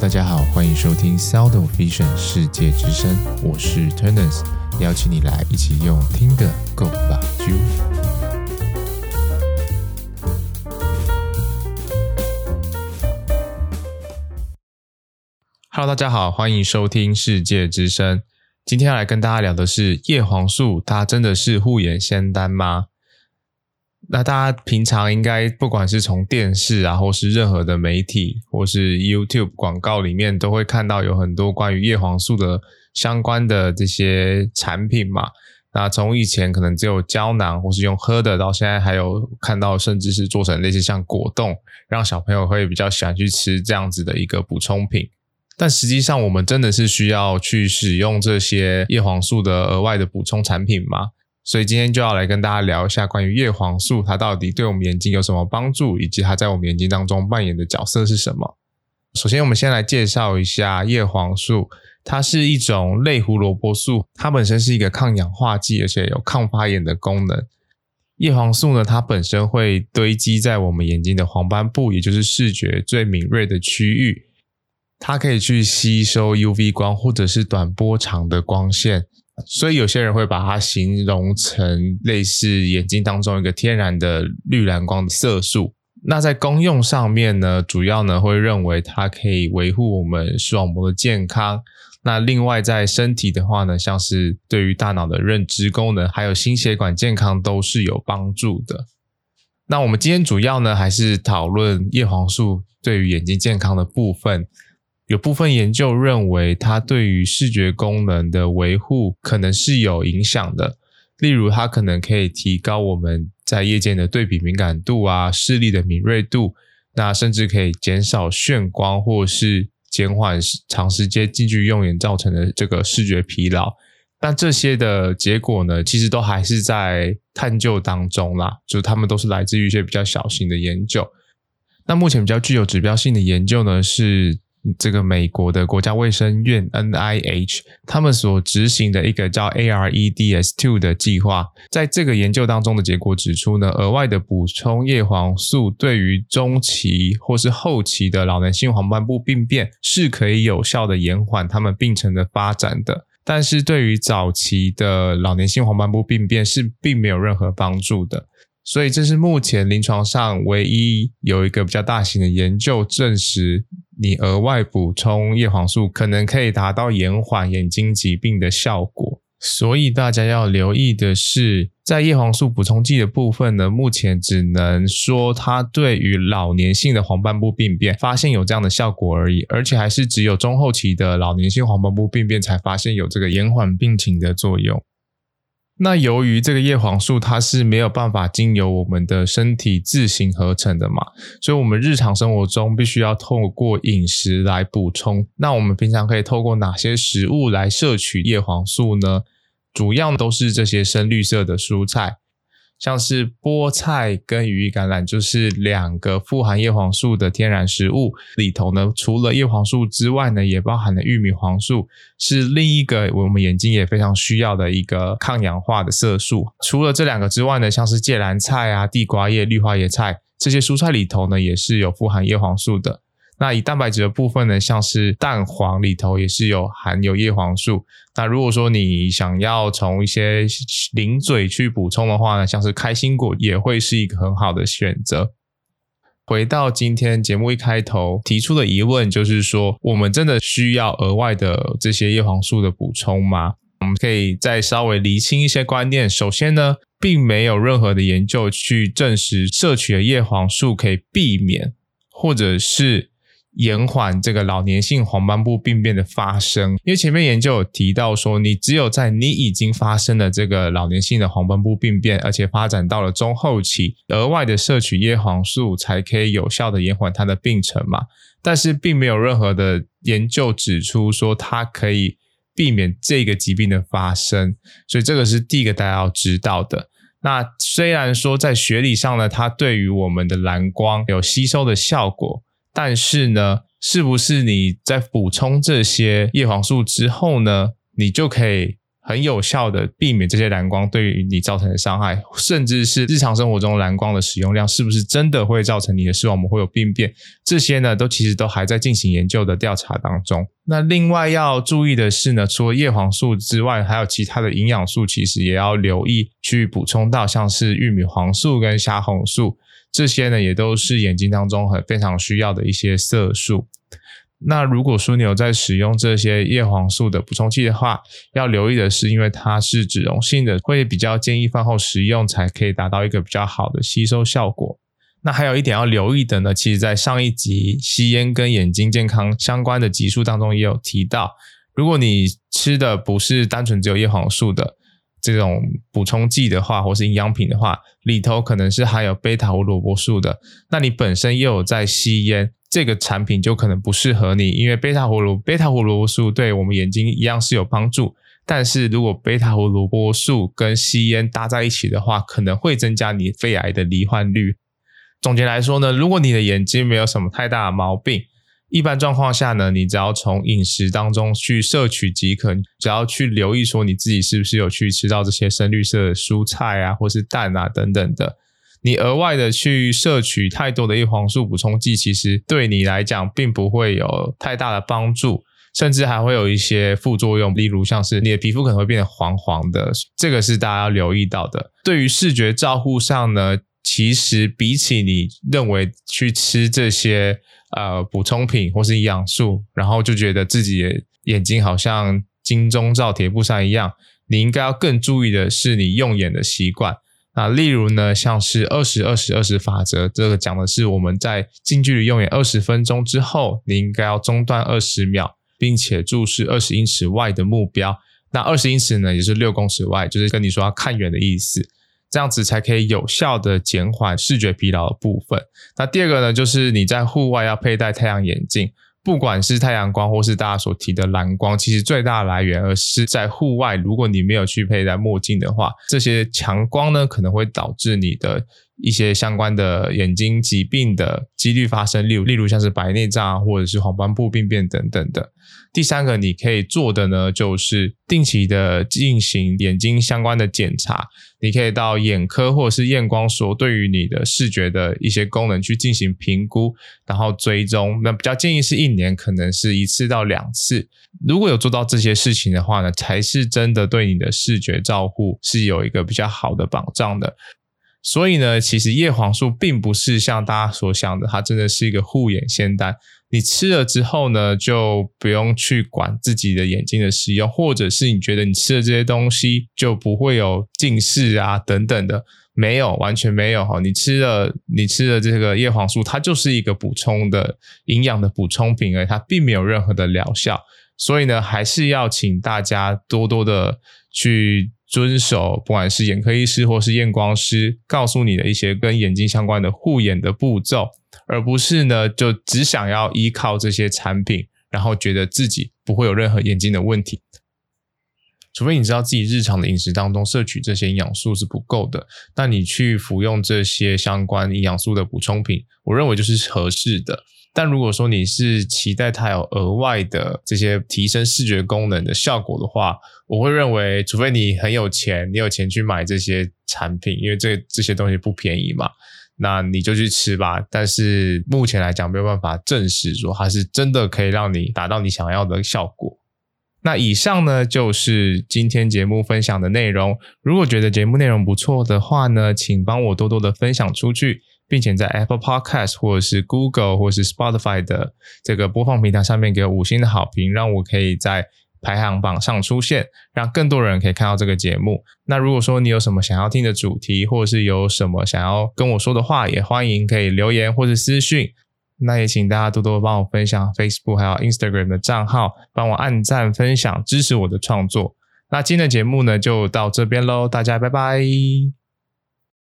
大家好，欢迎收听 Sound of Vision 世界之声，我是 Turners，邀请你来一起用听的 Go 吧啾。Hello，大家好，欢迎收听世界之声。今天要来跟大家聊的是叶黄素，它真的是护眼仙丹吗？那大家平常应该不管是从电视啊，或是任何的媒体，或是 YouTube 广告里面，都会看到有很多关于叶黄素的相关的这些产品嘛。那从以前可能只有胶囊或是用喝的，到现在还有看到甚至是做成类似像果冻，让小朋友会比较喜欢去吃这样子的一个补充品。但实际上，我们真的是需要去使用这些叶黄素的额外的补充产品吗？所以今天就要来跟大家聊一下关于叶黄素，它到底对我们眼睛有什么帮助，以及它在我们眼睛当中扮演的角色是什么。首先，我们先来介绍一下叶黄素，它是一种类胡萝卜素，它本身是一个抗氧化剂，而且有抗发炎的功能。叶黄素呢，它本身会堆积在我们眼睛的黄斑部，也就是视觉最敏锐的区域，它可以去吸收 UV 光或者是短波长的光线。所以有些人会把它形容成类似眼睛当中一个天然的绿蓝光的色素。那在功用上面呢，主要呢会认为它可以维护我们视网膜的健康。那另外在身体的话呢，像是对于大脑的认知功能，还有心血管健康都是有帮助的。那我们今天主要呢还是讨论叶黄素对于眼睛健康的部分。有部分研究认为，它对于视觉功能的维护可能是有影响的。例如，它可能可以提高我们在夜间的对比敏感度啊，视力的敏锐度，那甚至可以减少眩光，或是减缓长时间近距用眼造成的这个视觉疲劳。但这些的结果呢，其实都还是在探究当中啦，就他们都是来自于一些比较小型的研究。那目前比较具有指标性的研究呢，是。这个美国的国家卫生院 NIH 他们所执行的一个叫 AREDS2 的计划，在这个研究当中的结果指出呢，额外的补充叶黄素对于中期或是后期的老年性黄斑部病变是可以有效的延缓他们病程的发展的，但是对于早期的老年性黄斑部病变是并没有任何帮助的。所以这是目前临床上唯一有一个比较大型的研究证实，你额外补充叶黄素可能可以达到延缓眼睛疾病的效果。所以大家要留意的是，在叶黄素补充剂的部分呢，目前只能说它对于老年性的黄斑部病变发现有这样的效果而已，而且还是只有中后期的老年性黄斑部病变才发现有这个延缓病情的作用。那由于这个叶黄素它是没有办法经由我们的身体自行合成的嘛，所以我们日常生活中必须要透过饮食来补充。那我们平常可以透过哪些食物来摄取叶黄素呢？主要都是这些深绿色的蔬菜。像是菠菜跟羽衣甘蓝，就是两个富含叶黄素的天然食物。里头呢，除了叶黄素之外呢，也包含了玉米黄素，是另一个我们眼睛也非常需要的一个抗氧化的色素。除了这两个之外呢，像是芥蓝菜啊、地瓜叶、绿花椰菜这些蔬菜里头呢，也是有富含叶黄素的。那以蛋白质的部分呢，像是蛋黄里头也是有含有叶黄素。那如果说你想要从一些零嘴去补充的话呢，像是开心果也会是一个很好的选择。回到今天节目一开头提出的疑问，就是说我们真的需要额外的这些叶黄素的补充吗？我们可以再稍微厘清一些观念。首先呢，并没有任何的研究去证实摄取的叶黄素可以避免或者是。延缓这个老年性黄斑部病变的发生，因为前面研究有提到说，你只有在你已经发生了这个老年性的黄斑部病变，而且发展到了中后期，额外的摄取叶黄素才可以有效的延缓它的病程嘛。但是并没有任何的研究指出说它可以避免这个疾病的发生，所以这个是第一个大家要知道的。那虽然说在学理上呢，它对于我们的蓝光有吸收的效果。但是呢，是不是你在补充这些叶黄素之后呢，你就可以很有效的避免这些蓝光对于你造成的伤害，甚至是日常生活中蓝光的使用量是不是真的会造成你的视网膜会有病变？这些呢，都其实都还在进行研究的调查当中。那另外要注意的是呢，除了叶黄素之外，还有其他的营养素，其实也要留意去补充到，像是玉米黄素跟虾红素，这些呢也都是眼睛当中很非常需要的一些色素。那如果说你有在使用这些叶黄素的补充剂的话，要留意的是，因为它是脂溶性的，会比较建议饭后食用，才可以达到一个比较好的吸收效果。那还有一点要留意的呢，其实在上一集吸烟跟眼睛健康相关的集数当中也有提到，如果你吃的不是单纯只有叶黄素的这种补充剂的话，或是营养品的话，里头可能是含有贝塔胡萝卜素的，那你本身又有在吸烟。这个产品就可能不适合你，因为贝塔胡萝贝塔胡萝卜素对我们眼睛一样是有帮助，但是如果贝塔胡萝卜素跟吸烟搭在一起的话，可能会增加你肺癌的罹患率。总结来说呢，如果你的眼睛没有什么太大的毛病，一般状况下呢，你只要从饮食当中去摄取即可，只要去留意说你自己是不是有去吃到这些深绿色的蔬菜啊，或是蛋啊等等的。你额外的去摄取太多的叶黄素补充剂，其实对你来讲并不会有太大的帮助，甚至还会有一些副作用，例如像是你的皮肤可能会变得黄黄的，这个是大家要留意到的。对于视觉照护上呢，其实比起你认为去吃这些呃补充品或是营养素，然后就觉得自己眼睛好像金钟罩铁布衫一样，你应该要更注意的是你用眼的习惯。那例如呢，像是二十二十二十法则，这个讲的是我们在近距离用眼二十分钟之后，你应该要中断二十秒，并且注视二十英尺外的目标。那二十英尺呢，也是六公尺外，就是跟你说要看远的意思，这样子才可以有效的减缓视觉疲劳的部分。那第二个呢，就是你在户外要佩戴太阳眼镜。不管是太阳光或是大家所提的蓝光，其实最大的来源而是在户外。如果你没有去佩戴墨镜的话，这些强光呢，可能会导致你的一些相关的眼睛疾病的几率发生，例如例如像是白内障或者是黄斑部病变等等的。第三个你可以做的呢，就是定期的进行眼睛相关的检查。你可以到眼科或者是验光所，对于你的视觉的一些功能去进行评估，然后追踪。那比较建议是一年可能是一次到两次。如果有做到这些事情的话呢，才是真的对你的视觉照护是有一个比较好的保障的。所以呢，其实叶黄素并不是像大家所想的，它真的是一个护眼仙丹。你吃了之后呢，就不用去管自己的眼睛的使用，或者是你觉得你吃了这些东西就不会有近视啊等等的，没有，完全没有哈。你吃了你吃了这个叶黄素，它就是一个补充的营养的补充品而已，它并没有任何的疗效。所以呢，还是要请大家多多的去。遵守不管是眼科医师或是验光师告诉你的一些跟眼睛相关的护眼的步骤，而不是呢就只想要依靠这些产品，然后觉得自己不会有任何眼睛的问题。除非你知道自己日常的饮食当中摄取这些营养素是不够的，那你去服用这些相关营养素的补充品，我认为就是合适的。但如果说你是期待它有额外的这些提升视觉功能的效果的话，我会认为，除非你很有钱，你有钱去买这些产品，因为这这些东西不便宜嘛，那你就去吃吧。但是目前来讲，没有办法证实说它是真的可以让你达到你想要的效果。那以上呢，就是今天节目分享的内容。如果觉得节目内容不错的话呢，请帮我多多的分享出去。并且在 Apple Podcast 或者是 Google 或是 Spotify 的这个播放平台上面给五星的好评，让我可以在排行榜上出现，让更多人可以看到这个节目。那如果说你有什么想要听的主题，或者是有什么想要跟我说的话，也欢迎可以留言或者私讯。那也请大家多多帮我分享 Facebook 还有 Instagram 的账号，帮我按赞分享，支持我的创作。那今天的节目呢，就到这边喽，大家拜拜。